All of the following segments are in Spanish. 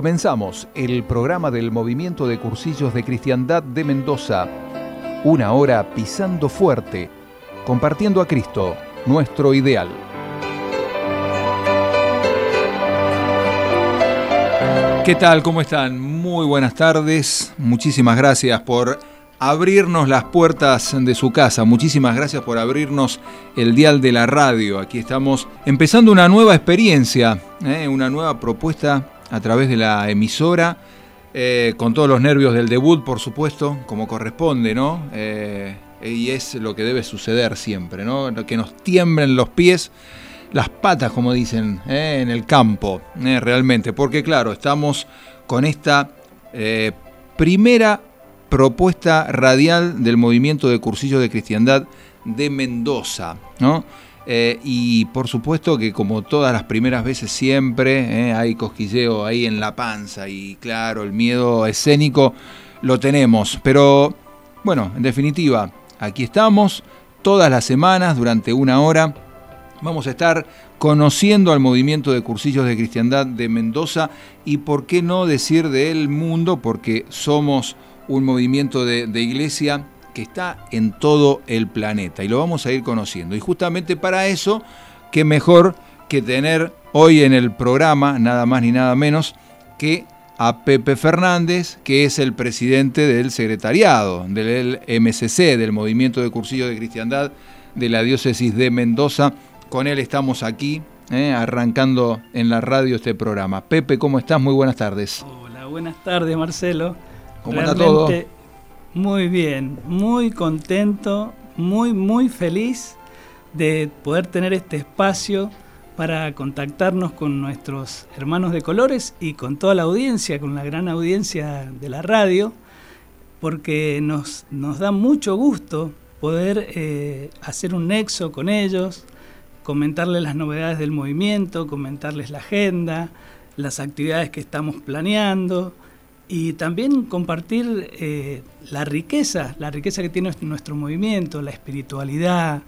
Comenzamos el programa del Movimiento de Cursillos de Cristiandad de Mendoza. Una hora pisando fuerte, compartiendo a Cristo, nuestro ideal. ¿Qué tal? ¿Cómo están? Muy buenas tardes. Muchísimas gracias por abrirnos las puertas de su casa. Muchísimas gracias por abrirnos el dial de la radio. Aquí estamos empezando una nueva experiencia, ¿eh? una nueva propuesta a través de la emisora, eh, con todos los nervios del debut, por supuesto, como corresponde, ¿no? Eh, y es lo que debe suceder siempre, ¿no? Que nos tiemblen los pies, las patas, como dicen, ¿eh? en el campo, realmente. Porque, claro, estamos con esta primera propuesta radial del movimiento de cursillos de cristiandad de Mendoza, ¿no? Eh, y por supuesto que como todas las primeras veces siempre eh, hay cosquilleo ahí en la panza y claro, el miedo escénico lo tenemos. Pero bueno, en definitiva, aquí estamos todas las semanas durante una hora. Vamos a estar conociendo al movimiento de cursillos de cristiandad de Mendoza y por qué no decir del mundo, porque somos un movimiento de, de iglesia que está en todo el planeta y lo vamos a ir conociendo. Y justamente para eso, qué mejor que tener hoy en el programa, nada más ni nada menos, que a Pepe Fernández, que es el presidente del secretariado del MCC, del Movimiento de Cursillo de Cristiandad de la Diócesis de Mendoza. Con él estamos aquí, eh, arrancando en la radio este programa. Pepe, ¿cómo estás? Muy buenas tardes. Hola, buenas tardes, Marcelo. ¿Cómo está todo? Muy bien, muy contento, muy, muy feliz de poder tener este espacio para contactarnos con nuestros hermanos de colores y con toda la audiencia, con la gran audiencia de la radio, porque nos, nos da mucho gusto poder eh, hacer un nexo con ellos, comentarles las novedades del movimiento, comentarles la agenda, las actividades que estamos planeando, y también compartir eh, la riqueza, la riqueza que tiene nuestro movimiento, la espiritualidad,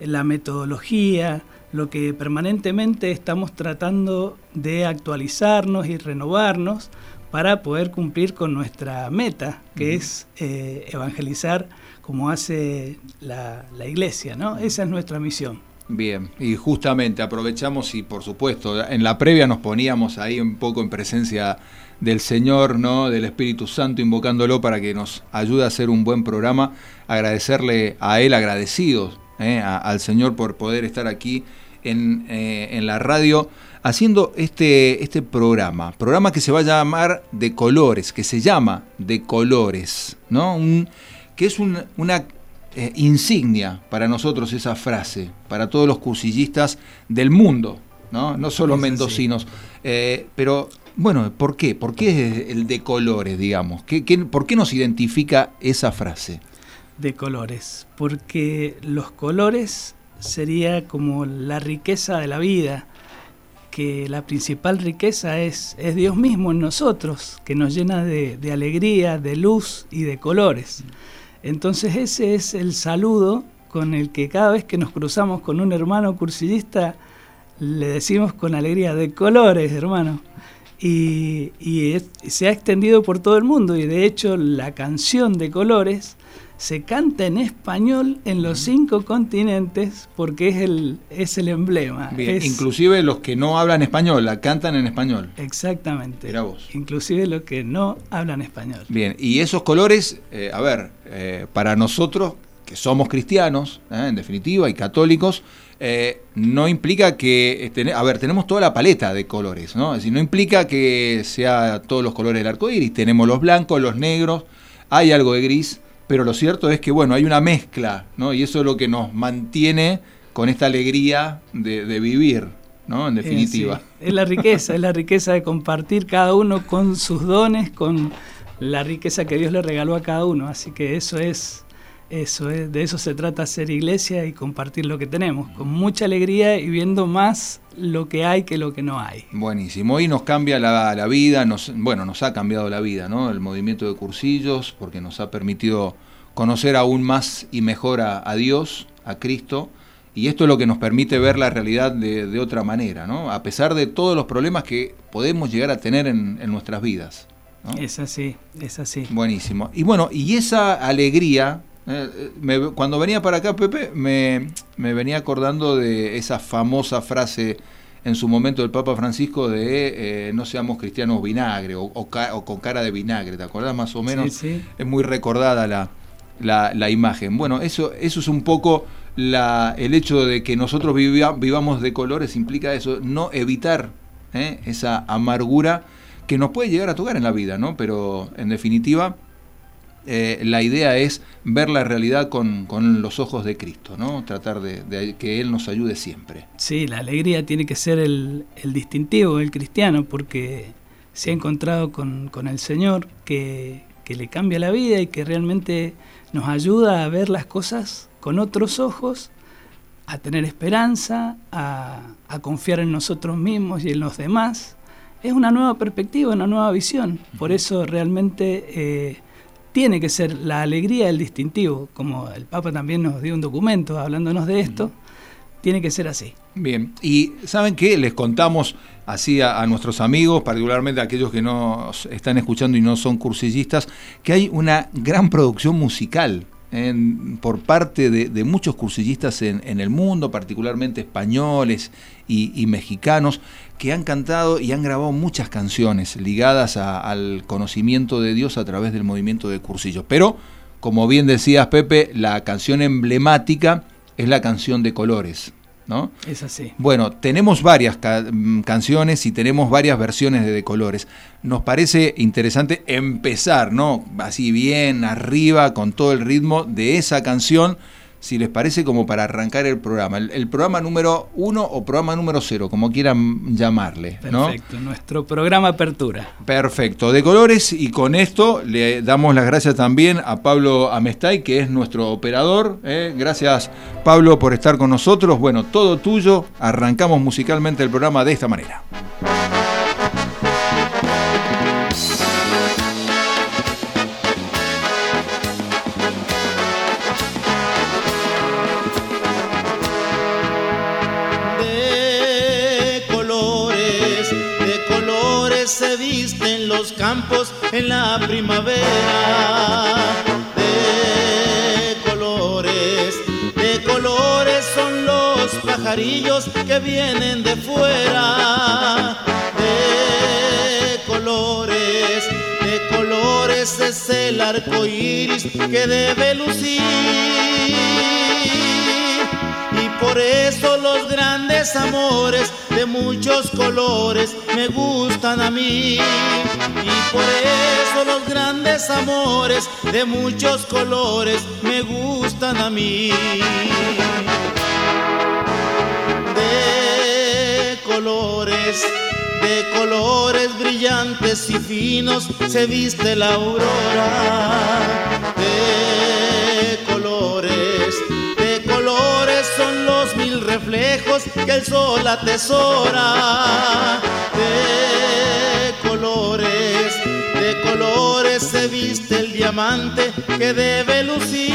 la metodología, lo que permanentemente estamos tratando de actualizarnos y renovarnos para poder cumplir con nuestra meta, que es eh, evangelizar como hace la, la iglesia, ¿no? Esa es nuestra misión. Bien, y justamente aprovechamos y por supuesto en la previa nos poníamos ahí un poco en presencia del Señor, ¿no? del Espíritu Santo, invocándolo para que nos ayude a hacer un buen programa. Agradecerle a Él, agradecidos ¿eh? al Señor por poder estar aquí en, eh, en, la radio haciendo este, este programa. Programa que se va a llamar De Colores, que se llama De Colores, ¿no? Un, que es una eh, insignia para nosotros esa frase, para todos los cursillistas del mundo, no, no solo mendocinos. pero bueno, ¿por qué? ¿Por qué el de colores, digamos? ¿Qué, por qué nos identifica esa frase? De colores, porque los colores sería como la riqueza de la vida, que la principal riqueza es, es Dios mismo en nosotros, que nos llena de, de alegría, de luz y de colores. Entonces ese es el saludo con el que cada vez que nos cruzamos con un hermano cursillista, le decimos con alegría, de colores, hermano y, se ha extendido por todo el mundo y de hecho la canción de colores se canta en español en los cinco continentes porque es el, es el emblema. inclusive los que no hablan español la cantan en español. Exactamente. Inclusive los que no hablan español. Bien, y esos colores, eh, a ver, eh, para nosotros que somos cristianos, eh, en definitiva, y católicos, eh, no implica que, este, a ver, tenemos toda la paleta de colores, ¿no? Es decir, no implica que sea todos los colores del arco iris, tenemos los blancos, los negros, hay algo de gris, pero lo cierto es que, bueno, hay una mezcla, ¿no? Y eso es lo que nos mantiene con esta alegría de, vivir, ¿no? En definitiva. Es la riqueza, es la riqueza de compartir cada uno con sus dones, con la riqueza que Dios le regaló a cada uno, así que eso es eso es, de eso se trata ser iglesia y compartir lo que tenemos, con mucha alegría y viendo más lo que hay que lo que no hay. Buenísimo, hoy nos cambia la, vida, nos, bueno, nos ha cambiado la vida, ¿no? El movimiento de cursillos, porque nos ha permitido conocer aún más y mejor a, Dios, a Cristo, y esto es lo que nos permite ver la realidad de, otra manera, ¿no? A pesar de todos los problemas que podemos llegar a tener en, nuestras vidas. Es así, es así. Buenísimo. Y bueno, y esa alegría, eh, cuando venía para acá, Pepe, me, venía acordando de esa famosa frase en su momento del Papa Francisco de eh, no seamos cristianos vinagre o, con cara de vinagre, ¿te acordás más o menos? Sí, sí. Es muy recordada la, la, imagen. Bueno, eso, eso es un poco la, el hecho de que nosotros vivamos de colores implica eso, no evitar ¿eh? esa amargura que nos puede llegar a tocar en la vida, ¿no? Pero en definitiva, eh, la idea es ver la realidad con, los ojos de Cristo, ¿no? Tratar de, que Él nos ayude siempre. Sí, la alegría tiene que ser el, distintivo del cristiano porque se ha encontrado con, el Señor que, que le cambia la vida y que realmente nos ayuda a ver las cosas con otros ojos, a tener esperanza, a, confiar en nosotros mismos y en los demás. Es una nueva perspectiva, una nueva visión. Por eso realmente eh, tiene que ser la alegría el distintivo, como el Papa también nos dio un documento hablándonos de esto, tiene que ser así. Bien, y ¿saben qué? Les contamos así a, nuestros amigos, particularmente a aquellos que nos están escuchando y no son cursillistas, que hay una gran producción musical por parte de, muchos cursillistas en, el mundo, particularmente españoles y, mexicanos, que han cantado y han grabado muchas canciones ligadas al conocimiento de Dios a través del movimiento de cursillos. Pero, como bien decías Pepe, la canción emblemática es la canción de colores. ¿No? Es así. Bueno, tenemos varias mm, canciones y tenemos varias versiones de, de colores. Nos parece interesante empezar, ¿no? Así bien arriba con todo el ritmo de esa canción si les parece, como para arrancar el programa. El, programa número uno o programa número cero, como quieran llamarle. Perfecto, nuestro programa Apertura. Perfecto, de colores y con esto le damos las gracias también a Pablo Amestay, que es nuestro operador. ¿eh? Gracias Pablo por estar con nosotros. Bueno, todo tuyo. Arrancamos musicalmente el programa de esta manera. Campos en la primavera. De colores, de colores son los pajarillos que vienen de fuera. De colores, de colores es el arco iris que debe lucir por eso los grandes amores de muchos colores me gustan a mí. Y por eso los grandes amores de muchos colores me gustan a mí. De colores, de colores brillantes y finos se viste la aurora. Reflejos que el sol atesora. De colores, de colores se viste el diamante que debe lucir.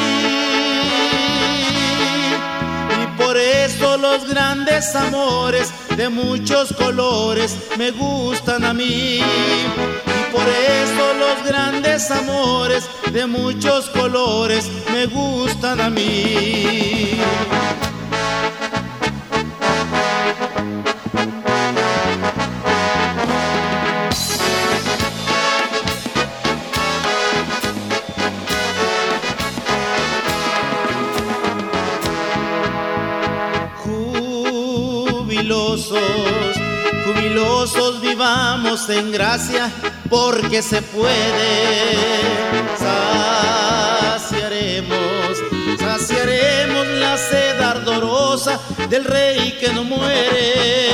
Y por eso los grandes amores de muchos colores me gustan a mí. Y por eso los grandes amores de muchos colores me gustan a mí. En gracia porque se puede. Saciaremos, saciaremos la sed ardorosa del rey que no muere.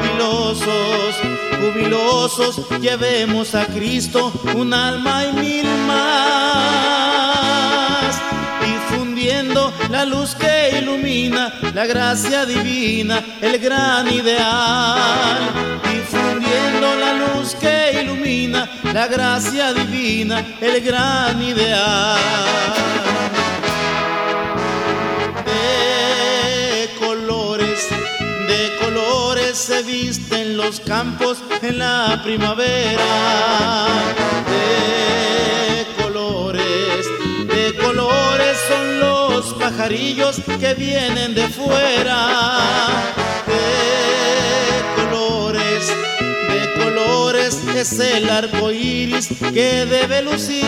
Jubilosos, jubilosos, llevemos a Cristo un alma y mil más la luz que la gracia divina, el gran ideal. Difundiendo la luz que ilumina, la gracia divina, el gran ideal. De colores, de colores se visten los campos en la primavera. De colores de colores son los pajarillos que vienen de fuera. De colores, de colores es el arco iris que debe lucir.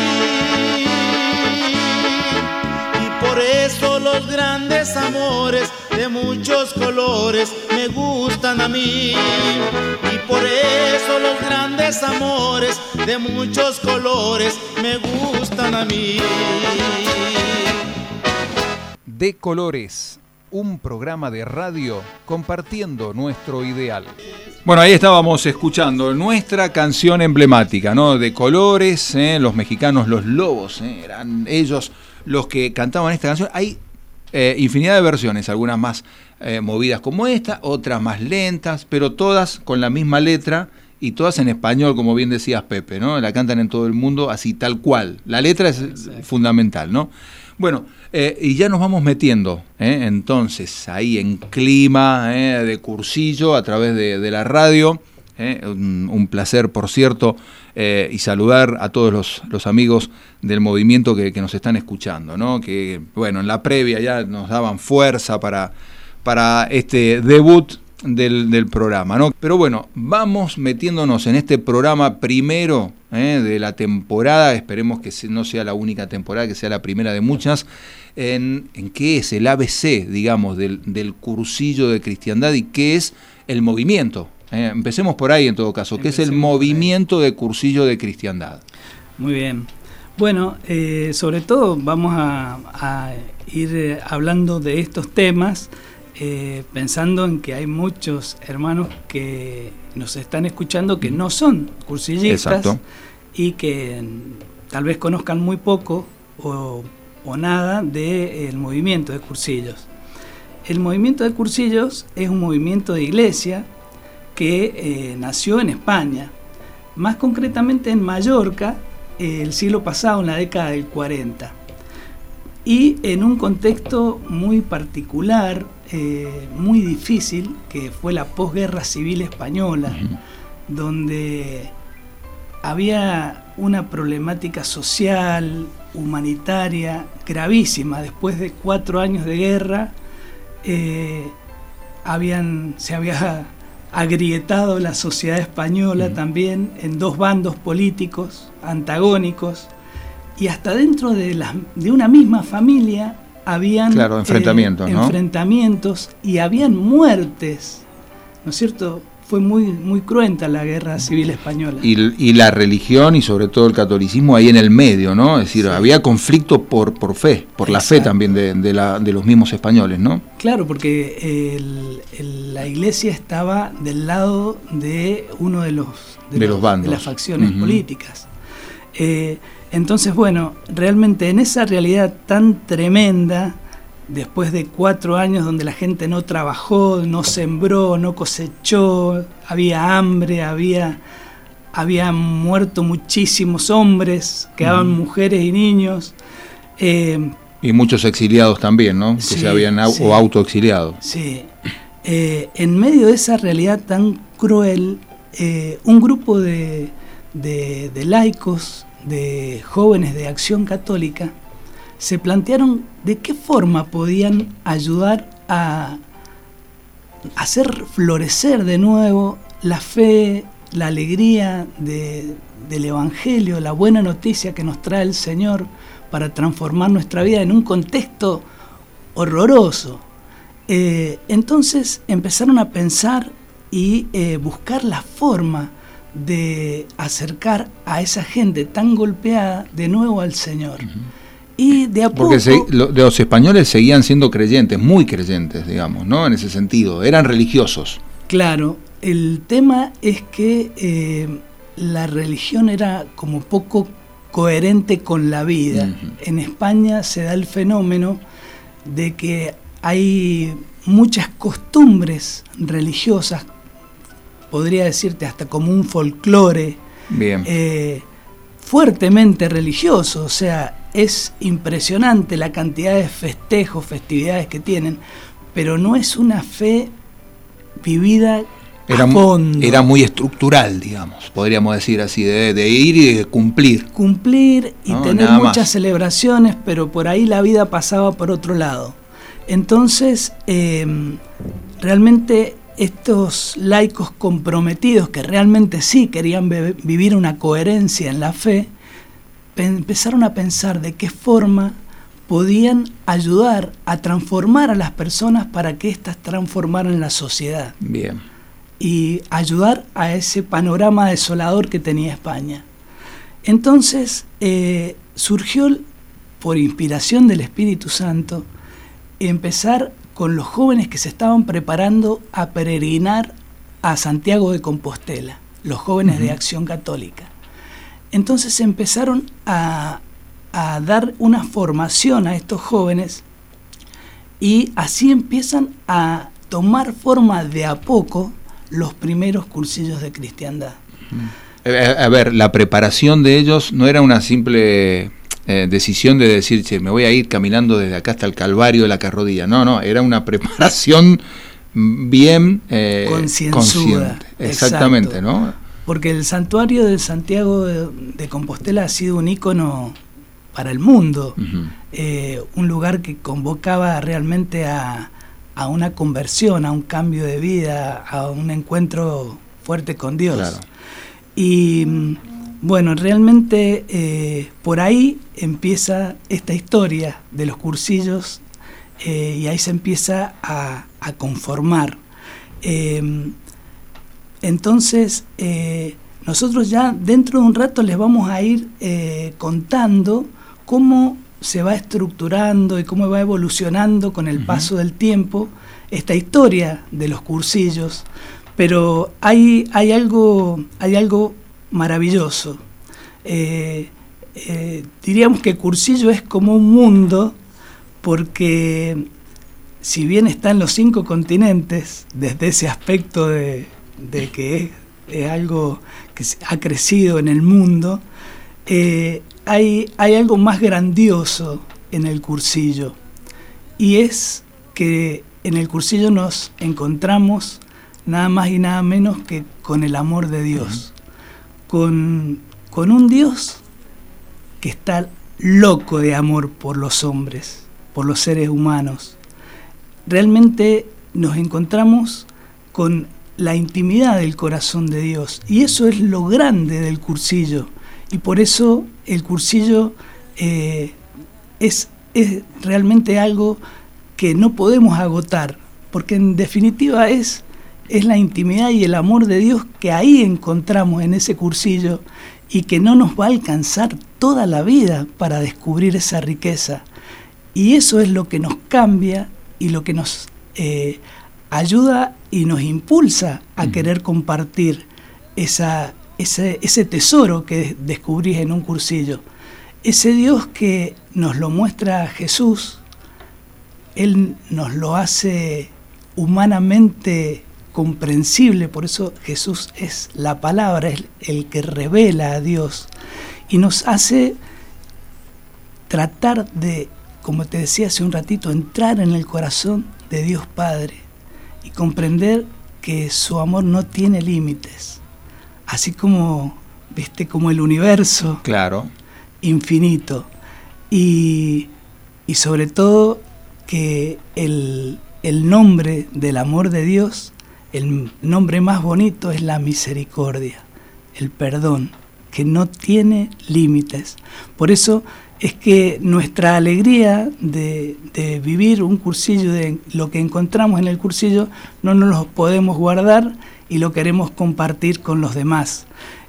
Y por eso los grandes amores de muchos colores me gustan a mí. Y por eso los grandes amores de muchos colores me gustan a mí. De Colores, un programa de radio compartiendo nuestro ideal. Bueno, ahí estábamos escuchando nuestra canción emblemática, ¿no? De colores, ¿eh? los mexicanos, los lobos, ¿eh? eran ellos los que cantaban esta canción. Hay eh, infinidad de versiones, algunas más eh, movidas como esta, otras más lentas, pero todas con la misma letra y todas en español, como bien decías Pepe, ¿no? La cantan en todo el mundo así tal cual. La letra es fundamental, ¿no? Bueno, eh, y ya nos vamos metiendo, entonces, ahí en clima de cursillo a través de, la radio. un, placer, por cierto, eh, y saludar a todos los, amigos del movimiento que, nos están escuchando, ¿no? que bueno, en la previa ya nos daban fuerza para, para este debut del, programa. ¿no? Pero bueno, vamos metiéndonos en este programa primero ¿eh? de la temporada, esperemos que no sea la única temporada, que sea la primera de muchas, en, en qué es el ABC, digamos, del, del cursillo de cristiandad y qué es el movimiento eh, empecemos por ahí en todo caso, que es el movimiento de cursillo de cristiandad. Muy bien. Bueno, eh, sobre todo vamos a, ir hablando de estos temas pensando en que hay muchos hermanos que nos están escuchando que no son cursillistas y que tal vez conozcan muy poco o, o nada del movimiento de cursillos. El movimiento de cursillos es un movimiento de iglesia que eh, nació en España, más concretamente en Mallorca, el siglo pasado, en la década del 40, y en un contexto muy particular, eh, muy difícil, que fue la posguerra civil española, donde había una problemática social, humanitaria, gravísima. Después de cuatro años de guerra, eh, habían, se había agrietado la sociedad española también en dos bandos políticos antagónicos. Y hasta dentro de, la, de una misma familia habían claro, enfrentamientos, eh, enfrentamientos y habían muertes, ¿no es cierto? fue muy, muy cruenta la guerra civil española. Y, la religión y sobre todo el catolicismo ahí en el medio, ¿no? Es decir, había conflicto por, por fe, por la fe también de, la, de, los mismos españoles, ¿no? Claro, porque la iglesia estaba del lado de uno de los, de, los, bandos. de las facciones políticas. Eh, entonces, bueno, realmente en esa realidad tan tremenda, después de cuatro años donde la gente no trabajó, no sembró, no cosechó, había hambre, había, había muerto muchísimos hombres, quedaban mujeres y niños. Eh, y muchos exiliados también, ¿no? que se habían o autoexiliado. Sí. Eh, en medio de esa realidad tan cruel, eh, un grupo de, de laicos, de jóvenes de acción católica, se plantearon de qué forma podían ayudar a hacer florecer de nuevo la fe, la alegría del Evangelio, la buena noticia que nos trae el Señor para transformar nuestra vida en un contexto horroroso. Eh, entonces empezaron a pensar y eh, buscar la forma de acercar a esa gente tan golpeada de nuevo al Señor. Y de a Porque los españoles seguían siendo creyentes, muy creyentes, digamos, ¿no? En ese sentido, eran religiosos. Claro, el tema es que eh, la religión era como poco coherente con la vida. En España se da el fenómeno de que hay muchas costumbres religiosas, podría decirte hasta como un folclore eh, fuertemente religioso, o sea, es impresionante la cantidad de festejos, festividades que tienen, pero no es una fe vivida Era, era muy estructural, digamos, podríamos decir así, de, ir y de cumplir. Cumplir y tener muchas celebraciones, pero por ahí la vida pasaba por otro lado. Entonces, em, realmente estos laicos comprometidos que realmente sí querían vivir una coherencia en la fe, empezaron a pensar de qué forma podían ayudar a transformar a las personas para que éstas transformaran la sociedad. Bien. Y ayudar a ese panorama desolador que tenía España. Entonces eh, surgió, por inspiración del Espíritu Santo, empezar con los jóvenes que se estaban preparando a peregrinar a Santiago de Compostela, los jóvenes de Acción Católica. Entonces empezaron a, a dar una formación a estos jóvenes y así empiezan a tomar forma de a poco los primeros cursillos de cristiandad. A ver, la preparación de ellos no era una simple eh, decisión de decir, che, me voy a ir caminando desde acá hasta el Calvario de la Carrodilla. No, no, era una preparación bien eh, consciente. Exactamente, ¿no? Porque el santuario de Santiago de, Compostela ha sido un ícono para el mundo, eh, un lugar que convocaba realmente a, una conversión, a un cambio de vida, a un encuentro fuerte con Dios. Y mm, bueno, realmente eh, por ahí empieza esta historia de los cursillos eh, y ahí se empieza a, conformar. Em, entonces, nosotros ya dentro de un rato les vamos a ir contando cómo se va estructurando y cómo va evolucionando con el paso del tiempo esta historia de los cursillos, pero hay, hay, algo, hay algo maravilloso. Eh, eh, diríamos que cursillo es como un mundo porque si bien está en los cinco continentes, desde ese aspecto de, que es, algo que ha crecido en el mundo, eh, hay, algo más grandioso en el cursillo y es que en el cursillo nos encontramos nada más y nada menos que con el amor de Dios, con, con un Dios que está loco de amor por los hombres, por los seres humanos. Realmente nos encontramos con la intimidad del corazón de Dios y eso es lo grande del cursillo y por eso el cursillo eh, es, realmente algo que no podemos agotar, porque en definitiva es, es la intimidad y el amor de Dios que ahí encontramos en ese cursillo y que no nos va a alcanzar toda la vida para descubrir esa riqueza. Y eso es lo que nos cambia y lo que nos eh, ayuda y nos impulsa a querer compartir esa, ese, ese tesoro que descubrís en un cursillo. Ese Dios que nos lo muestra Jesús, Él nos lo hace humanamente comprensible, por eso Jesús es la palabra, es el que revela a Dios y nos hace tratar de, como te decía hace un ratito, entrar en el corazón de Dios Padre y comprender que su amor no tiene límites así como, viste, como el universo. Claro. Infinito. Y, sobre todo que el, el nombre del amor de Dios, el nombre más bonito es la misericordia, el perdón, que no tiene límites. Por eso es que nuestra alegría de, vivir un cursillo, de lo que encontramos en el cursillo, no nos lo podemos guardar y lo queremos compartir con los demás.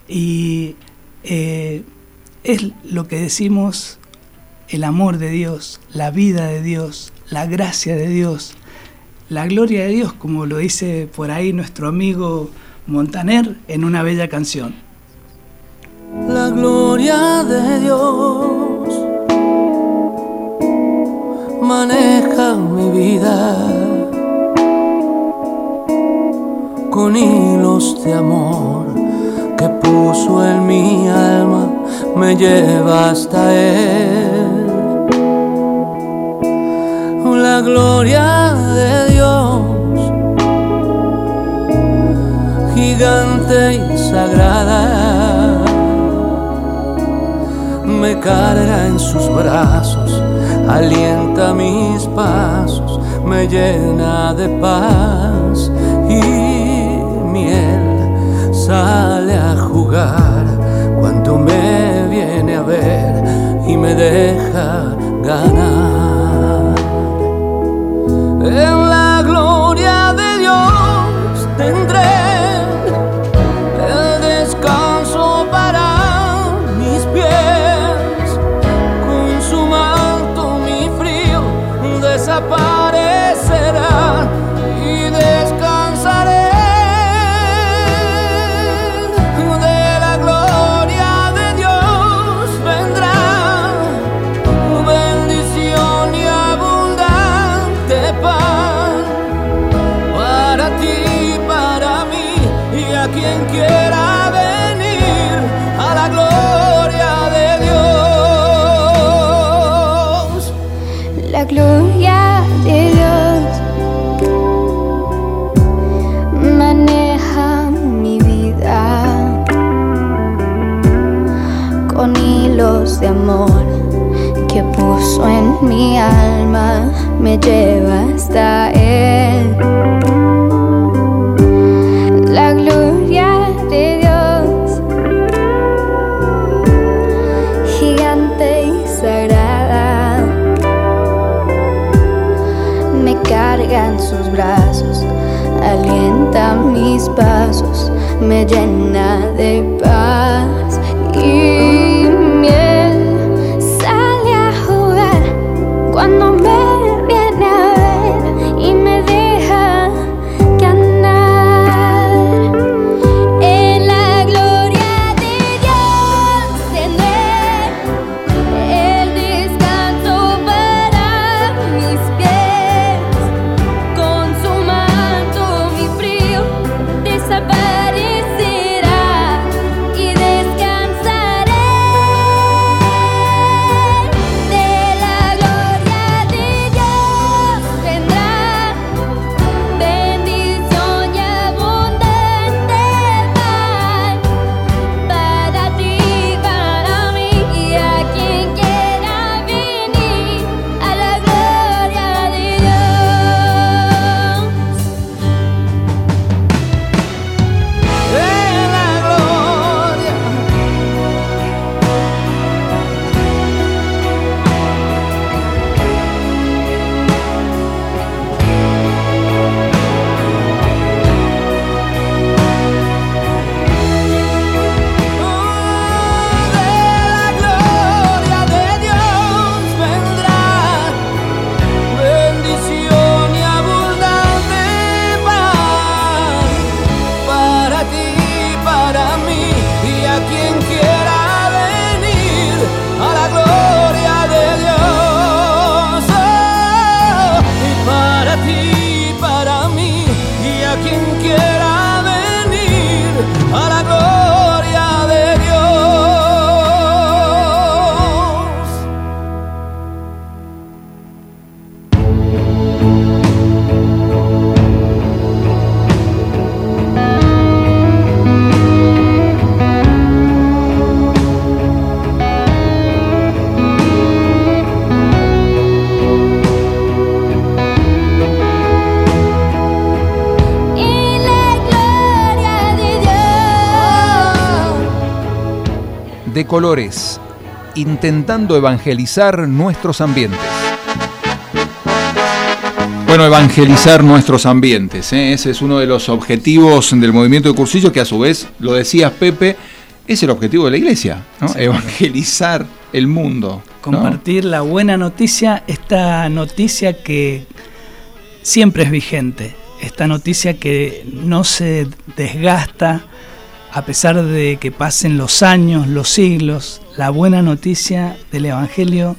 Y eh, es lo que decimos el amor de Dios, la vida de Dios, la gracia de Dios, la gloria de Dios, como lo dice por ahí nuestro amigo Montaner en una bella canción. La gloria de Dios maneja mi vida con hilos de amor que puso en mi alma, me lleva hasta Él. La gloria de Dios gigante y sagrada. Me carga en sus brazos, alienta mis pasos, me llena de paz y miel. Sale a jugar cuando me viene a ver y me deja ganar. Mi alma, me lleva hasta Él. La gloria de Dios, gigante y sagrada me carga en sus brazos, alienta mis pasos, me llena de paz y De colores, intentando evangelizar nuestros ambientes. Bueno, evangelizar nuestros ambientes, ¿eh? ese es uno de los objetivos del movimiento de cursillo que a su vez, lo decías Pepe, es el objetivo de la iglesia, ¿no? evangelizar el mundo. ¿no? Compartir la buena noticia, esta noticia que siempre es vigente, esta noticia que no se desgasta a pesar de que pasen los años, los siglos, la buena noticia del Evangelio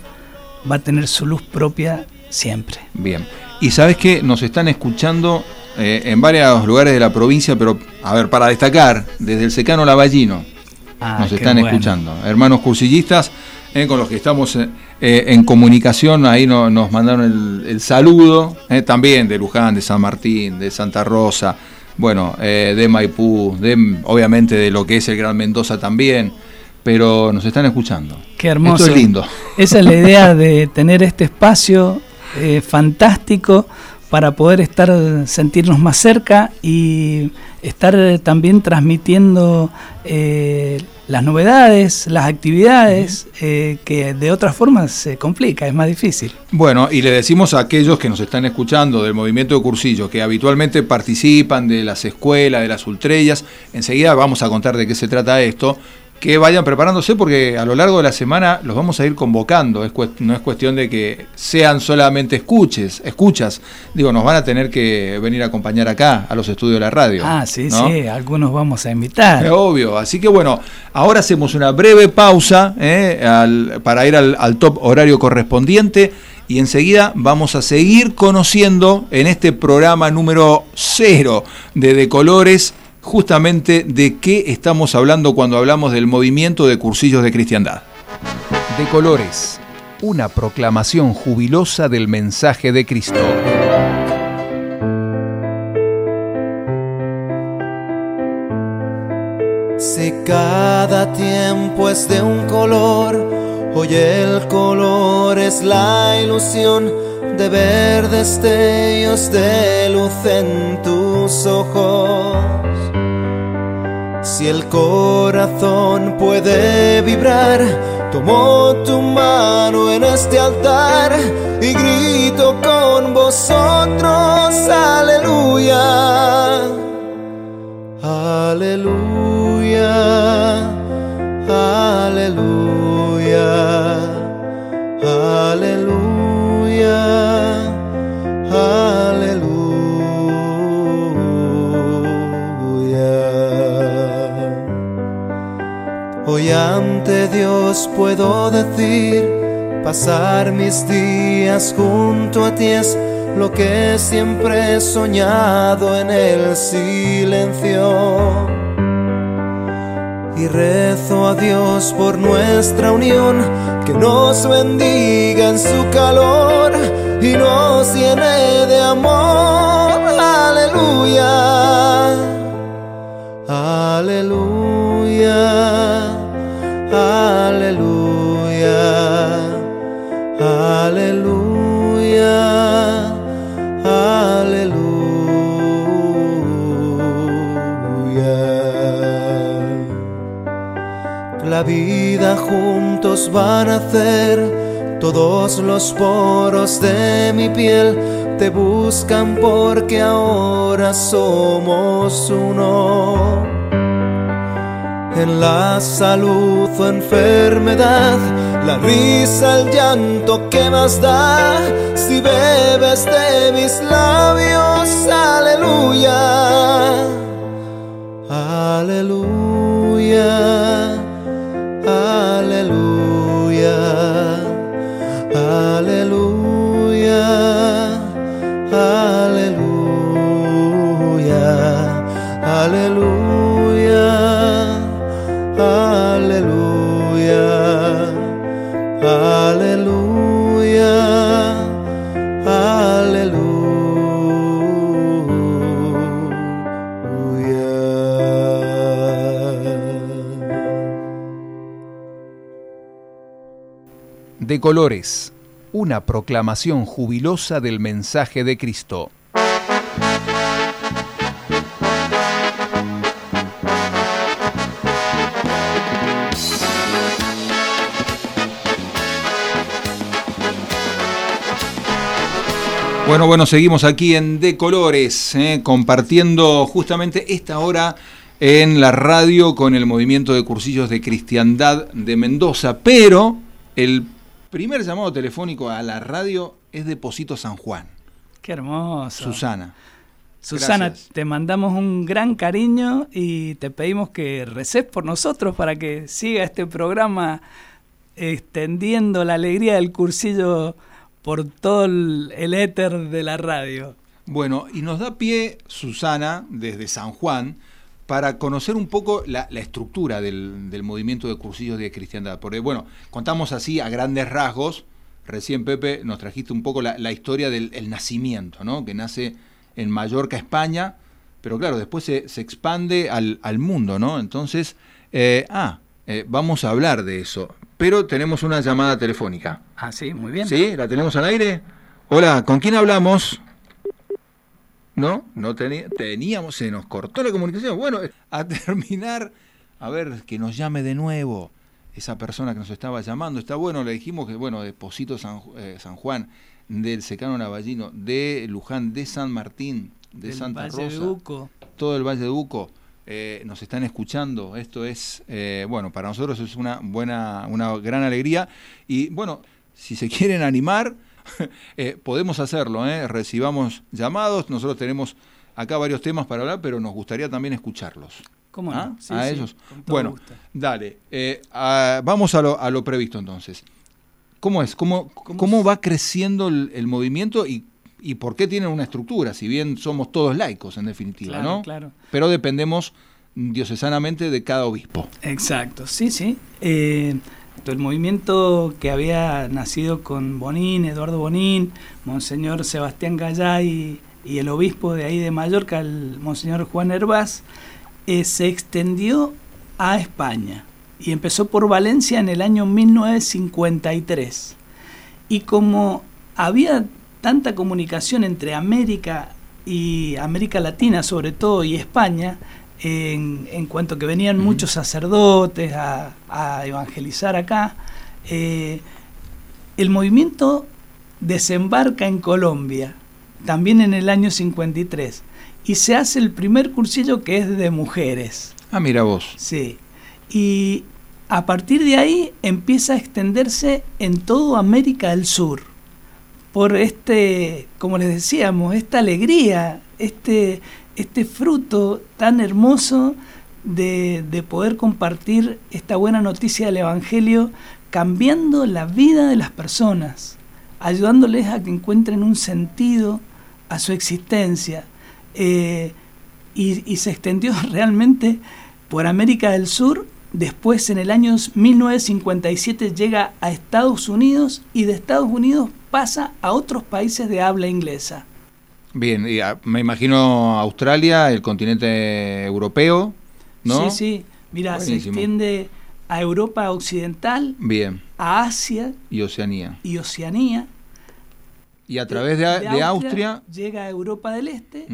va a tener su luz propia siempre. Bien. Y sabes que nos están escuchando eh, en varios lugares de la provincia, pero a ver, para destacar, desde el secano Lavallino Ah, nos están bueno. escuchando. Hermanos cursillistas, eh, con los que estamos eh, en comunicación, ahí no- nos mandaron el, el saludo, también de Luján, de San Martín, de Santa Rosa, bueno, eh, de Maipú, de, obviamente de lo que es el Gran Mendoza también, pero nos están escuchando. Qué hermoso. Esto es lindo. Esa es la idea de tener este espacio eh, fantástico para poder estar, sentirnos más cerca y estar también transmitiendo eh, las novedades, las actividades, eh, que de otras formas se complica, es más difícil. Bueno, y le decimos a aquellos que nos están escuchando del movimiento de cursillos, que habitualmente participan de las escuelas, de las ultrellas, enseguida vamos a contar de qué se trata esto, que vayan preparándose porque a lo largo de la semana los vamos a ir convocando. Es no es cuestión de que sean solamente escuches, escuchas. Digo, nos van a tener que venir a acompañar acá a los estudios de la radio. Ah, sí, sí, algunos vamos a invitar. Es obvio. Así que bueno, ahora hacemos una breve pausa eh, para ir al, al top horario correspondiente y enseguida vamos a seguir conociendo en este programa número cero de De Colores justamente de qué estamos hablando cuando hablamos del movimiento de cursillos de cristiandad. De colores, una proclamación jubilosa del mensaje de Cristo. Si cada tiempo es de un color, hoy el color es la ilusión de ver destellos de luz en tus ojos. Si el corazón puede vibrar, tomo tu mano en este altar y ante Dios puedo decir, pasar mis días junto a ti es lo que siempre he soñado en el silencio. Y rezo a Dios por nuestra unión, que nos bendiga en su calor y nos llene de amor. Aleluya. Aleluya. Aleluya, aleluya, aleluya. La vida juntos van a hacer todos los poros de mi piel te buscan porque ahora somos uno en la salud o enfermedad, la risa, el llanto, ¿qué más da? Si bebes de mis labios, aleluya, aleluya, aleluya, De colores, una proclamación jubilosa del mensaje de Cristo. Bueno, bueno, seguimos aquí en De Colores, eh, compartiendo justamente esta hora en la radio con el movimiento de cursillos de cristiandad de Mendoza, pero el primer llamado telefónico a la radio es de Posito San Juan. Qué hermoso. Susana. Susana, Gracias. te mandamos un gran cariño y te pedimos que reces por nosotros para que siga este programa extendiendo la alegría del cursillo por todo el, el éter de la radio. Bueno, y nos da pie Susana desde San Juan para conocer un poco la, la estructura del, del movimiento de cursillos de cristiandad. Porque, bueno, contamos así a grandes rasgos. Recién, Pepe, nos trajiste un poco la, la historia del el nacimiento, ¿no? Que nace en Mallorca, España, pero claro, después se, se expande al, al, mundo, ¿no? Entonces, eh, ah, eh, vamos a hablar de eso. Pero tenemos una llamada telefónica. Ah, sí, muy bien. ¿Sí? ¿La tenemos al aire? Hola, ¿con quién hablamos? No, no teníamos, se nos cortó la comunicación. Bueno, a terminar, a ver, que nos llame de nuevo esa persona que nos estaba llamando. Está bueno, le dijimos que, bueno, de Posito San, eh, San Juan, del Secano Navallino, de Luján, de San Martín, de Santa Valle Rosa, de Uco. todo el Valle de Uco. Eh, nos están escuchando. Esto es, eh, bueno, para nosotros es una buena, una gran alegría. Y bueno, si se quieren animar, eh, podemos hacerlo. ¿eh? Recibamos llamados. Nosotros tenemos acá varios temas para hablar, pero nos gustaría también escucharlos. ¿Cómo ¿Ah? no? Sí, a sí, ellos. Bueno, gusto. dale. eh, a- vamos a lo, a lo previsto entonces. ¿Cómo es? ¿Cómo, ¿Cómo va creciendo el, el movimiento y, y por qué tienen una estructura? Si bien somos todos laicos, en definitiva, Claro, ¿no? claro. Pero dependemos diocesanamente de cada obispo. Exacto, sí, sí. Eh, el movimiento que había nacido con Bonín, Eduardo Bonín, Monseñor Sebastián Gallay y el obispo de ahí de Mallorca, el Monseñor Juan Hervás, eh, se extendió a España y empezó por Valencia en el año 1953. Y como había tanta comunicación entre América y América Latina sobre todo y España, en, en cuanto que venían muchos sacerdotes a, a evangelizar acá, eh, el movimiento desembarca en Colombia, también en el año 53, y se hace el primer cursillo que es de mujeres. Ah, mira vos. Sí. Y a partir de ahí empieza a extenderse en toda América del Sur. Por este, como les decíamos, esta alegría, este, este fruto tan hermoso de, de poder compartir esta buena noticia del Evangelio, cambiando la vida de las personas, ayudándoles a que encuentren un sentido a su existencia. Eh, y, y se extendió realmente por América del Sur. Después, en el año 1957, llega a Estados Unidos y de Estados Unidos pasa a otros países de habla inglesa. Bien, y, ah, me imagino Australia, el continente europeo, ¿no? Sí, sí. Mira, se extiende a Europa Occidental, Bien, a Asia y Oceanía. y Oceanía. Y a través de, de Austria, llega a Europa del Este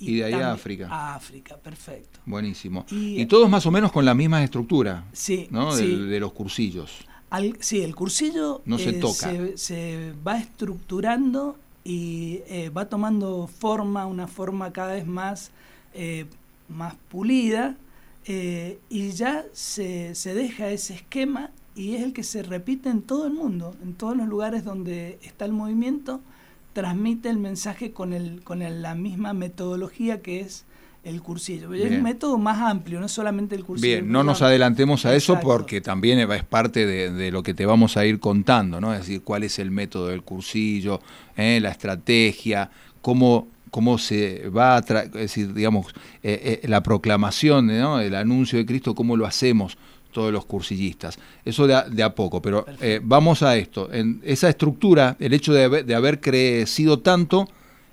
y, de ahí a África. A África, perfecto. Buenísimo. Y- Y, todos más o menos con la misma estructura, Sí, ¿no? sí. Del- de los cursillos. Al- sí, el cursillo No se eh, toca. se, se va estructurando y eh, va tomando forma, una forma cada vez más, eh, más pulida, eh, y ya se, se deja ese esquema y es el que se repite en todo el mundo, en todos los lugares donde está el movimiento, transmite el mensaje con, el, con la misma metodología que es el cursillo. Es un método más amplio, no solamente el cursillo. Bien, no nos adelantemos a eso porque también es parte de, de lo que te vamos a ir contando, ¿no? Es decir, cuál es el método del cursillo, ¿eh? la estrategia, cómo, cómo se va a, es decir, digamos, eh, eh, la proclamación, ¿no? El anuncio de Cristo, cómo lo hacemos todos los cursillistas. Eso de a, de a poco, pero eh, vamos a esto. En esa estructura, el hecho de haber, de haber crecido tanto,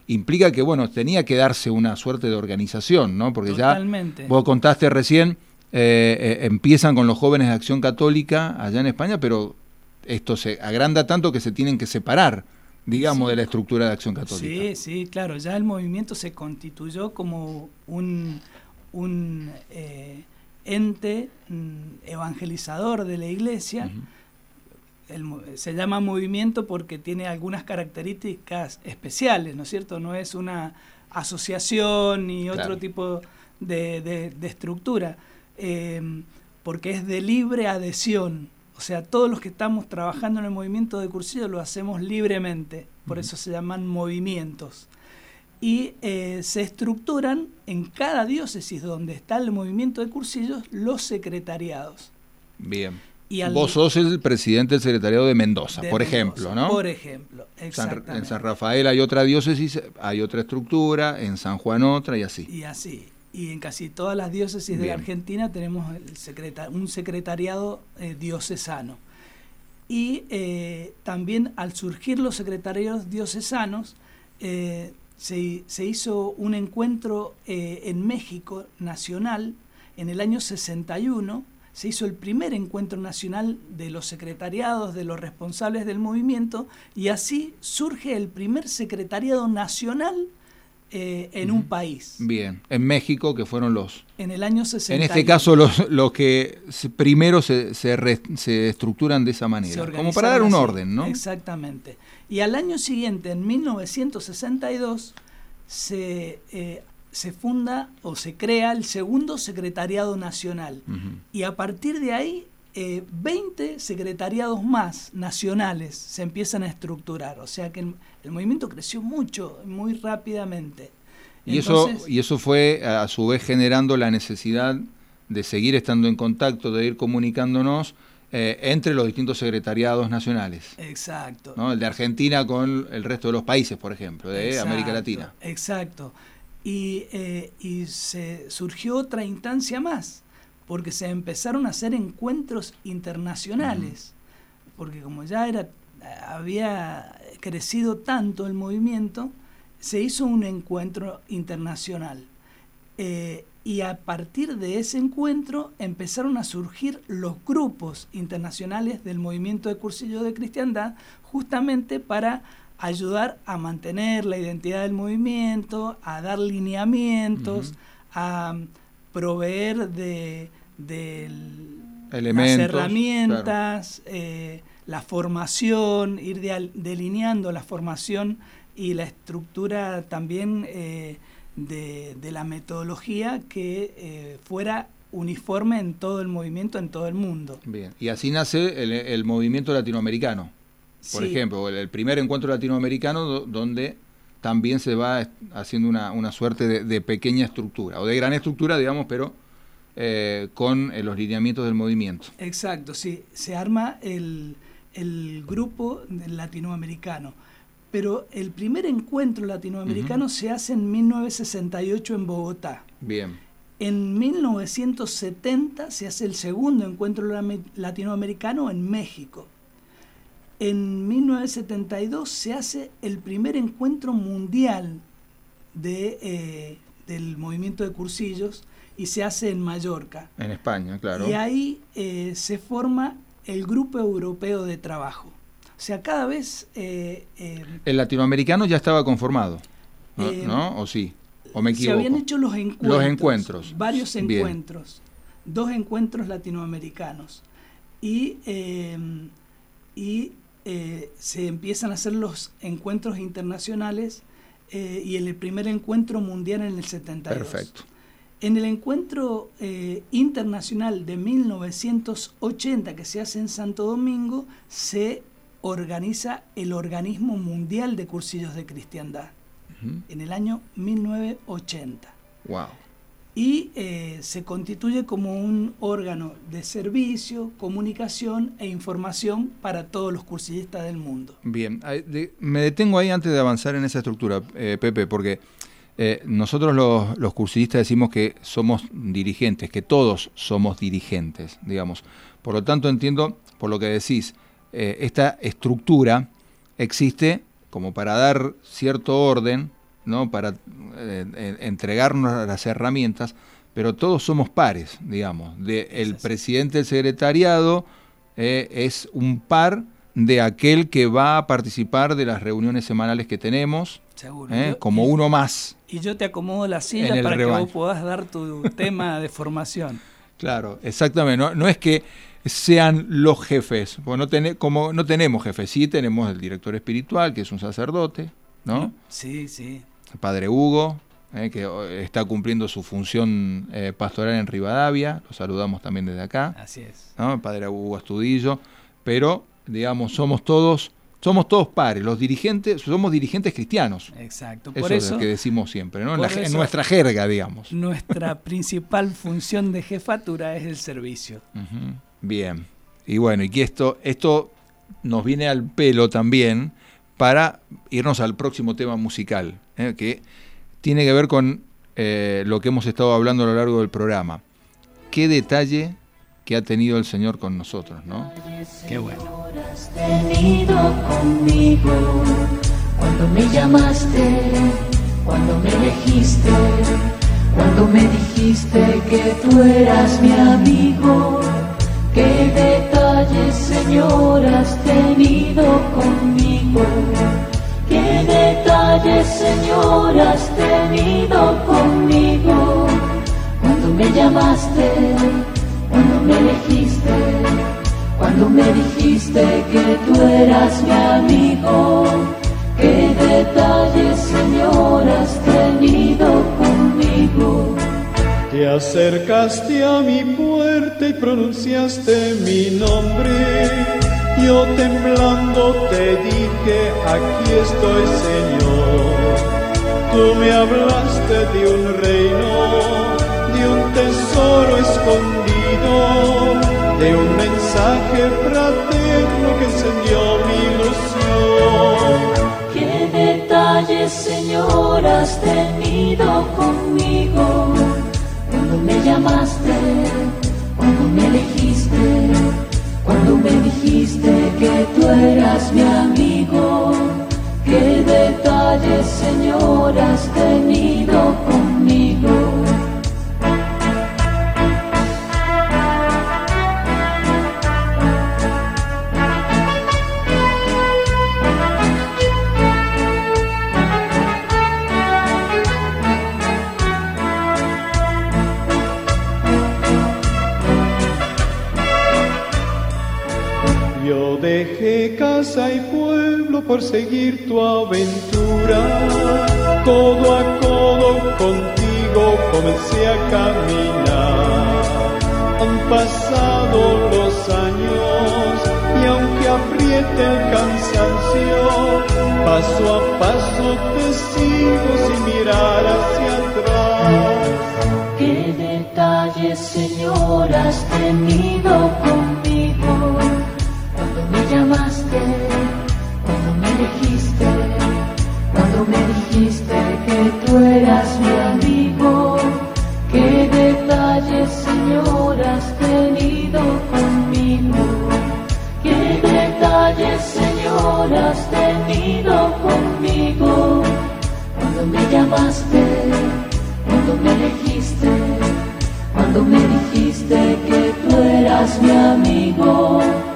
implica que, bueno, tenía que darse una suerte de organización, ¿no? Porque Totalmente. ya vos contaste recién, eh, eh, empiezan con los jóvenes de Acción Católica allá en España, pero esto se agranda tanto que se tienen que separar, digamos, Sí. de la estructura de Acción Católica. Sí, sí, claro, ya el movimiento se constituyó como un, un eh, ente mm, evangelizador de la iglesia. El mo- se llama movimiento porque tiene algunas características especiales, ¿no es cierto? No es una asociación ni otro Claro. tipo de, de- de estructura, eh, porque es de libre adhesión. O sea, todos los que estamos trabajando en el movimiento de cursillo lo hacemos libremente, por eso se llaman movimientos. Y eh, se estructuran en cada diócesis donde está el movimiento de cursillos los secretariados. Bien. Y al- Vos sos el presidente del secretariado de Mendoza, de por Mendoza, ejemplo, ¿no? Por ejemplo, San- en San Rafael hay otra diócesis, hay otra estructura, en San Juan otra y así. Y así. Y en casi todas las diócesis de la Argentina tenemos el un secretariado eh, diocesano. Y eh, también al surgir los secretariados diocesanos, eh, se, hizo un encuentro en México nacional en el año 61. Se hizo el primer encuentro nacional de los secretariados, de los responsables del movimiento, y así surge el primer secretariado nacional eh, en un país. Bien, en México, que fueron los... En el año 60. En este caso, los, los que primero se, se, estructuran de esa manera, como para dar un orden, ¿no? Exactamente. Y al año siguiente, en 1962, se, eh, se funda o se crea el segundo Secretariado Nacional. Y a partir de ahí 20 eh, secretariados más nacionales se empiezan a estructurar. O sea que el, movimiento creció mucho, muy rápidamente. Y, eso, y eso fue a su vez generando la necesidad de seguir estando en contacto, de ir comunicándonos eh, entre los distintos secretariados nacionales. Exacto. El de Argentina con el resto de los países, por ejemplo, de América Latina. Exacto. Y, eh, y se surgió otra instancia más porque se empezaron a hacer encuentros internacionales, porque como ya era, había crecido tanto el movimiento, se hizo un encuentro internacional. Eh, y a partir de ese encuentro empezaron a surgir los grupos internacionales del movimiento de cursillo de cristiandad, justamente para ayudar a mantener la identidad del movimiento, a dar lineamientos, a proveer de, las herramientas, eh, la formación, ir delineando la formación y la estructura también eh, de, la metodología que eh, fuera uniforme en todo el movimiento, en todo el mundo. Bien, y así nace el, movimiento latinoamericano, por ejemplo, el, primer encuentro latinoamericano donde también se va haciendo una, suerte de, pequeña estructura, o de gran estructura, digamos, pero eh, con eh, los lineamientos del movimiento. Exacto, sí, se arma el, grupo latinoamericano. Pero el primer encuentro latinoamericano se hace en 1968 en Bogotá. Bien. En 1970 se hace el segundo encuentro latinoamericano en México. En 1972 se hace el primer encuentro mundial de, eh, del movimiento de cursillos y se hace en Mallorca. En España, claro. Y ahí eh, se forma el Grupo Europeo de Trabajo. O sea, cada vez... Eh, el latinoamericano ya estaba conformado, ¿no? ¿O sí? ¿O me equivoco? Se habían hecho los encuentros. Los encuentros. Varios encuentros. Dos encuentros latinoamericanos. Y, y eh, se empiezan a hacer los encuentros internacionales eh, y el primer encuentro mundial en el 72. Perfecto. En el encuentro eh, internacional de 1980 que se hace en Santo Domingo, se organiza el Organismo Mundial de Cursillos de Cristiandad, en el año 1980. Wow y eh, se constituye como un órgano de servicio, comunicación e información para todos los cursillistas del mundo. Bien, me detengo ahí antes de avanzar en esa estructura, eh, Pepe, porque eh, nosotros los, los cursillistas decimos que somos dirigentes, que todos somos dirigentes, digamos. Por lo tanto, entiendo, por lo que decís, esta estructura existe como para dar cierto orden ¿no? para eh, entregarnos las herramientas, pero todos somos pares, digamos. De el presidente del secretariado eh, es un par de aquel que va a participar de las reuniones semanales que tenemos, ¿eh? como uno más. Y yo te acomodo la silla para que vos puedas dar tu tema de formación. Claro, exactamente. No, no es que sean los jefes, pues no como no tenemos jefes, sí tenemos el director espiritual, que es un sacerdote, ¿no? Sí, sí padre Hugo, eh, que está cumpliendo su función eh, pastoral en Rivadavia, lo saludamos también desde acá. Así es. El padre Hugo Astudillo, pero digamos, somos todos somos todos pares, los dirigentes, somos dirigentes cristianos. Exacto, por eso, es lo que decimos siempre, ¿no? En, nuestra jerga, digamos. Nuestra principal función de jefatura es el servicio. Bien. Y bueno, y que esto, esto nos viene al pelo también para irnos al próximo tema musical. ¿Eh? que tiene que ver con eh, lo que hemos estado hablando a lo largo del programa. Qué detalle que ha tenido el Señor con nosotros, ¿no? Qué bueno. conmigo cuando me llamaste cuando me elegiste, cuando me dijiste que tú eras mi amigo. Qué detalles, Señor, has tenido detalles, Señor, has tenido conmigo. Cuando me llamaste, cuando me elegiste, cuando me dijiste que tú eras mi amigo. Qué detalles, Señor, has tenido conmigo. Te acercaste a mi puerta y pronunciaste mi nombre. Yo temblando te dije, aquí estoy Señor. Tú me hablaste de un reino, de un tesoro escondido, de un mensaje fraterno que encendió mi ilusión. Qué detalles, Señor, has tenido conmigo cuando me llamaste, cuando me elegiste, cuando me dijiste que tú eras mi amigo. Qué detalles, Señor, has tenido conmigo. Casa y pueblo por seguir tu aventura. Codo a codo contigo comencé a caminar. Han pasado los años y aunque apriete el cansancio, paso a paso te sigo sin mirar hacia atrás. Qué detalles, Señor, has tenido cuando me elegiste, cuando me dijiste que tú eras mi amigo. Qué detalles, Señor, has tenido conmigo. Qué detalles, Señor, has tenido conmigo. Cuando me llamaste, cuando me elegiste, cuando me dijiste que tú eras mi amigo.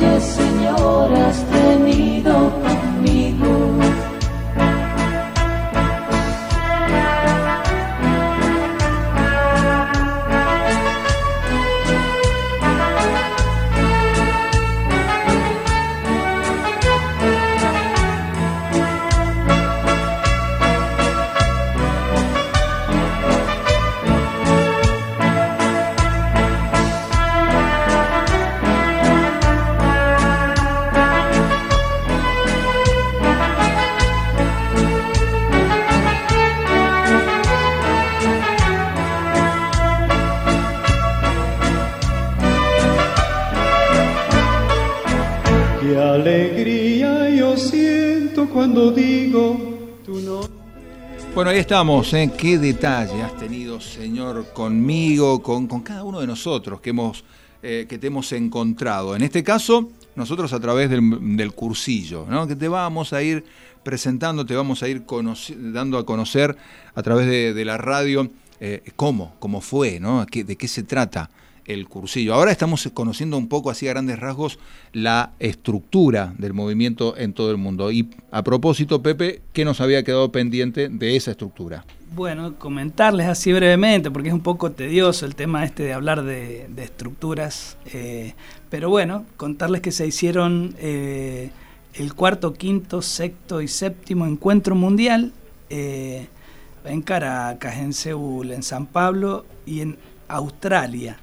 Qué detalles, Señor, estamos, ¿eh? Qué detalle has tenido, Señor, conmigo, con, con cada uno de nosotros que, hemos, eh, que te hemos encontrado. En este caso, nosotros a través del, cursillo, ¿no? que te vamos a ir presentando, te vamos a ir dando a conocer a través de, la radio eh, cómo, cómo fue, ¿no? ¿Qué- de qué se trata el cursillo. Ahora estamos conociendo un poco, así a grandes rasgos, la estructura del movimiento en todo el mundo. Y a propósito, Pepe, ¿qué nos había quedado pendiente de esa estructura? Bueno, comentarles así brevemente, porque es un poco tedioso el tema este de hablar de, estructuras, eh, pero bueno, contarles que se hicieron eh, el cuarto, quinto, sexto y séptimo encuentro mundial eh, en Caracas, en Seúl, en San Pablo y en Australia,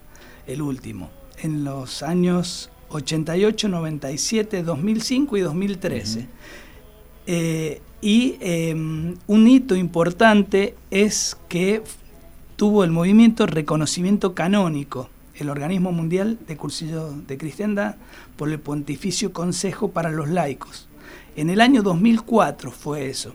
el último, en los años 88, 97, 2005 y 2013. Eh, y eh, un hito importante es que tuvo el movimiento reconocimiento canónico, el organismo mundial de cursillo de cristiandad, por el Pontificio Consejo para los Laicos. En el año 2004 fue eso.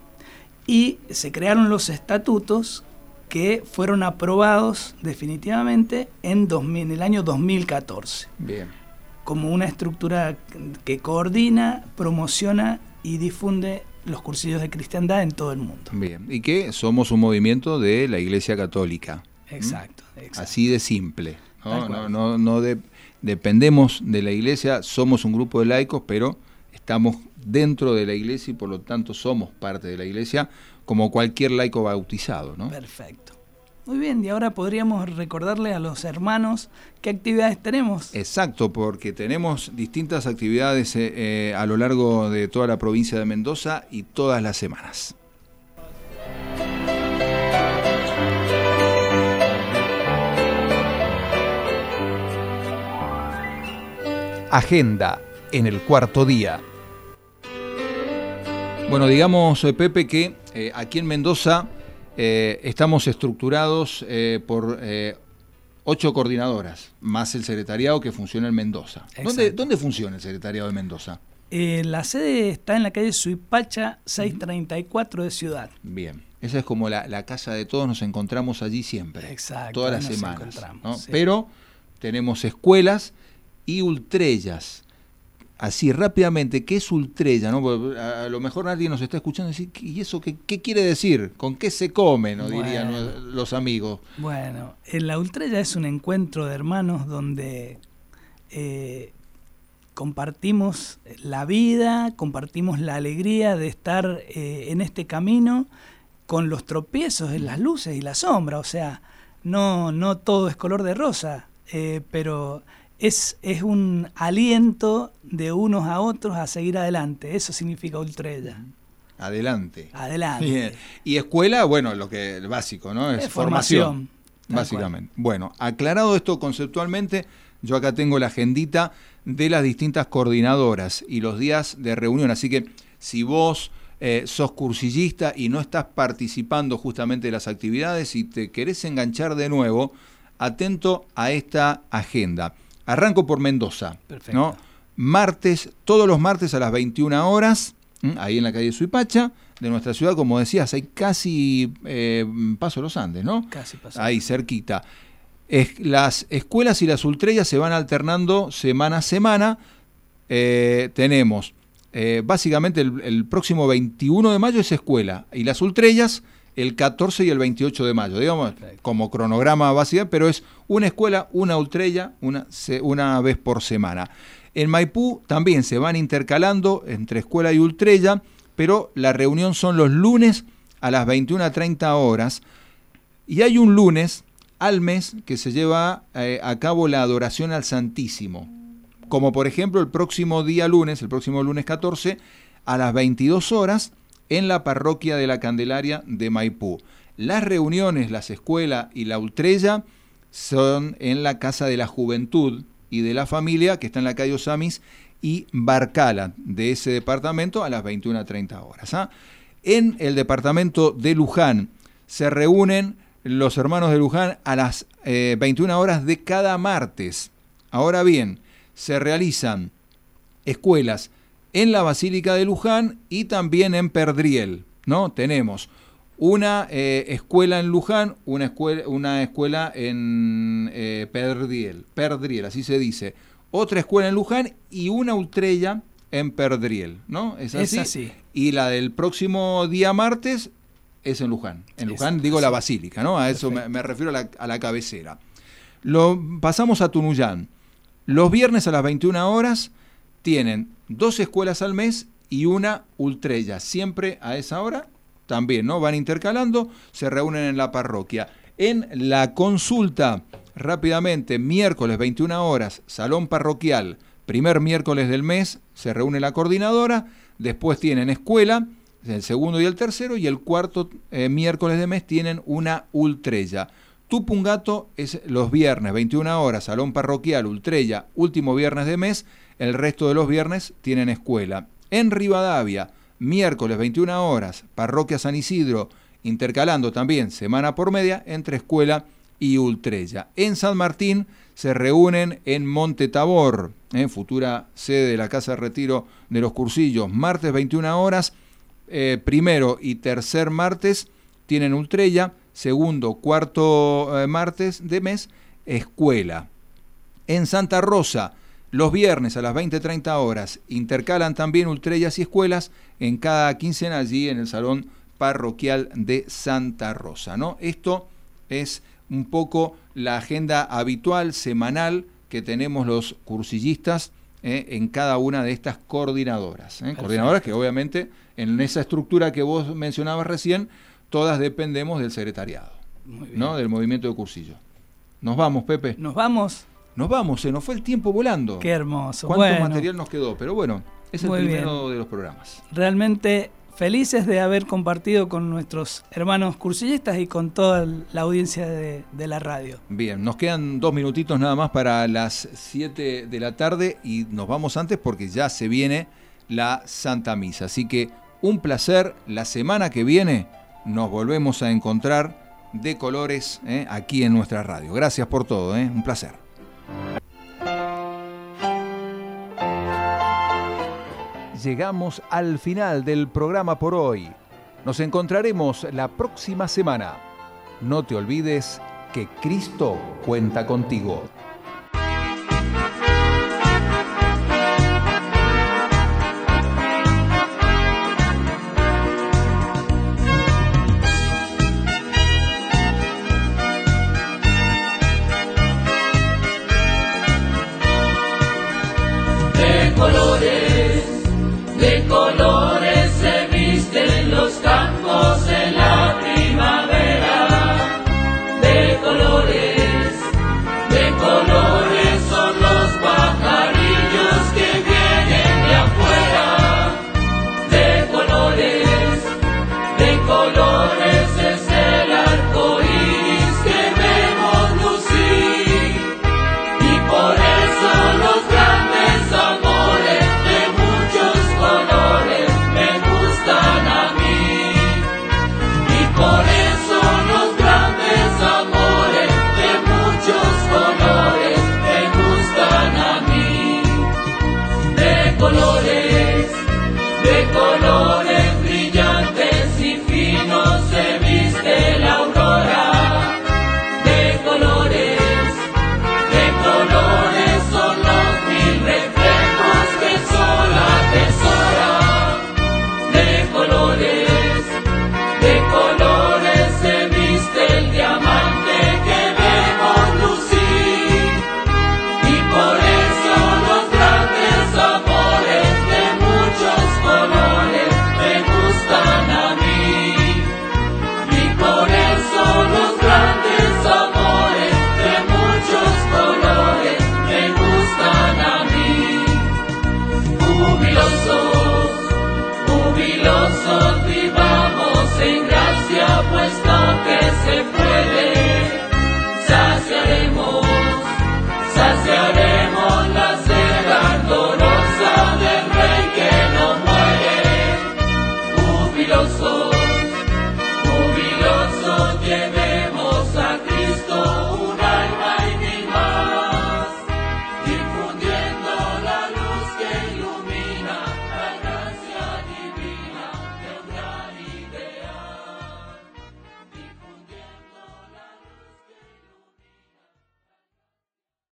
Y se crearon los estatutos que fueron aprobados definitivamente en, 2000 en el año 2014 Bien. como una estructura que coordina, promociona y difunde los cursillos de cristiandad en todo el mundo. Bien, y que somos un movimiento de la Iglesia Católica. Exacto, exacto. Así de simple. No, no, no, no de- dependemos de la Iglesia, somos un grupo de laicos, pero estamos dentro de la Iglesia y por lo tanto somos parte de la Iglesia como cualquier laico bautizado. ¿no? Perfecto. Muy bien, y ahora podríamos recordarle a los hermanos qué actividades tenemos. Exacto, porque tenemos distintas actividades eh, eh, a lo largo de toda la provincia de Mendoza y todas las semanas. Agenda en el cuarto día. Bueno, digamos, eh, Pepe, que eh, aquí en Mendoza eh, estamos estructurados eh, por ocho coordinadoras, más el secretariado que funciona en Mendoza. ¿Dónde, Exacto. ¿Dónde funciona el secretariado de Mendoza? La sede está en la calle Suipacha 634 de Ciudad. Bien, esa es como la, la casa de todos, nos encontramos allí siempre, Exacto, todas las nos semanas. encontramos, ¿no? sí. Pero tenemos escuelas y ultrellas. Así rápidamente, ¿qué es ultrella? ¿no? Porque A, lo mejor alguien nos está escuchando y dice, ¿y eso qué, qué quiere decir? ¿Con qué se come? No dirían Bueno. eh, los amigos. Bueno, en la Ultrella es un encuentro de hermanos donde eh, compartimos la vida, compartimos la alegría de estar eh, en este camino con los tropiezos, en las luces y la sombra. O sea, no, no todo es color de rosa, eh, pero es, es un aliento de unos a otros a seguir adelante. Eso significa Ultrella. Adelante. Adelante. Bien. Y escuela, bueno, lo que el básico, ¿no? Es, Es formación. Básicamente. Bueno, aclarado esto conceptualmente, yo acá tengo la agendita de las distintas coordinadoras y los días de reunión. Así que si vos eh, sos cursillista y no estás participando justamente de las actividades y te querés enganchar de nuevo, atento a esta agenda. Arranco por Mendoza. Perfecto. ¿no? Martes, todos los martes a las 21 horas, ahí en la calle Suipacha, de nuestra ciudad, como decías, hay casi eh, Paso de los Andes, ¿no? Casi pasó. Ahí cerquita. Es- las escuelas y las ultrellas se van alternando semana a semana. Eh, tenemos eh, básicamente el, el próximo 21 de mayo es escuela y las ultrellas el 14 y el 28 de mayo, digamos, como cronograma básico, pero es una escuela, una ultrella, una, una vez por semana. En Maipú también se van intercalando entre escuela y ultrella, pero la reunión son los lunes a las 21 a 30 horas y hay un lunes al mes que se lleva eh, a cabo la adoración al Santísimo. Como por ejemplo el próximo día lunes, el próximo lunes 14, a las 22 horas, en la parroquia de la Candelaria de Maipú. Las reuniones, las escuelas y la ultrella son en la Casa de la Juventud y de la Familia, que está en la calle Osamis y Barcala, de ese departamento, a las 21 a 30 horas. ¿ah? En el departamento de Luján se reúnen los hermanos de Luján a las eh, 21 horas de cada martes. Ahora bien, se realizan escuelas en la Basílica de Luján y también en Perdriel. ¿no? Tenemos una eh, escuela en Luján, una escuela, una escuela en eh, Perdriel, Perdriel, así se dice. Otra escuela en Luján y una ultrella en Perdriel, ¿no? Es así. Y la del próximo día martes es en Luján. En Es Luján digo la así. Basílica, ¿no? A eso me, refiero a la, a la cabecera. Lo, pasamos a Tunuyán. Los viernes a las 21 horas tienen dos escuelas al mes y una ultrella. Siempre a esa hora también, ¿no? Van intercalando, se reúnen en la parroquia. En la consulta, rápidamente, miércoles 21 horas, salón parroquial, primer miércoles del mes, se reúne la coordinadora, después tienen escuela, el segundo y el tercero, y el cuarto eh, miércoles de mes tienen una ultrella. Tupungato es los viernes, 21 horas, salón parroquial, ultrella, último viernes de mes, el resto de los viernes tienen escuela. En Rivadavia, miércoles 21 horas, parroquia San Isidro, intercalando también semana por media entre escuela y ultrella. En San Martín se reúnen en Monte Tabor, en futura sede de la Casa de Retiro de los Cursillos, martes 21 horas, eh, primero y tercer martes tienen ultrella, segundo, cuarto eh, martes de mes, escuela. En Santa Rosa, Los viernes a las 20.30 horas intercalan también ultrellas y escuelas en cada quincena allí en el Salón Parroquial de Santa Rosa. ¿no? Esto es un poco la agenda habitual, semanal, que tenemos los cursillistas eh, en cada una de estas coordinadoras. ¿eh? Coordinadoras que obviamente en esa estructura que vos mencionabas recién, todas dependemos del secretariado, ¿no? del movimiento de cursillo. Nos vamos, Pepe. Nos vamos. Nos vamos, se nos fue el tiempo volando. Qué hermoso. ¿Cuánto material nos quedó? Pero bueno, es el primero de los programas. Realmente felices de haber compartido con nuestros hermanos cursillistas y con toda la audiencia de, de, la radio. Bien, nos quedan dos minutitos nada más para las 7 de la tarde y nos vamos antes porque ya se viene la Santa Misa. Así que un placer, la semana que viene nos volvemos a encontrar de colores ¿eh? aquí en nuestra radio. Gracias por todo, ¿eh? un placer. Llegamos al final del programa por hoy. Nos encontraremos la próxima semana. No te olvides que Cristo cuenta contigo.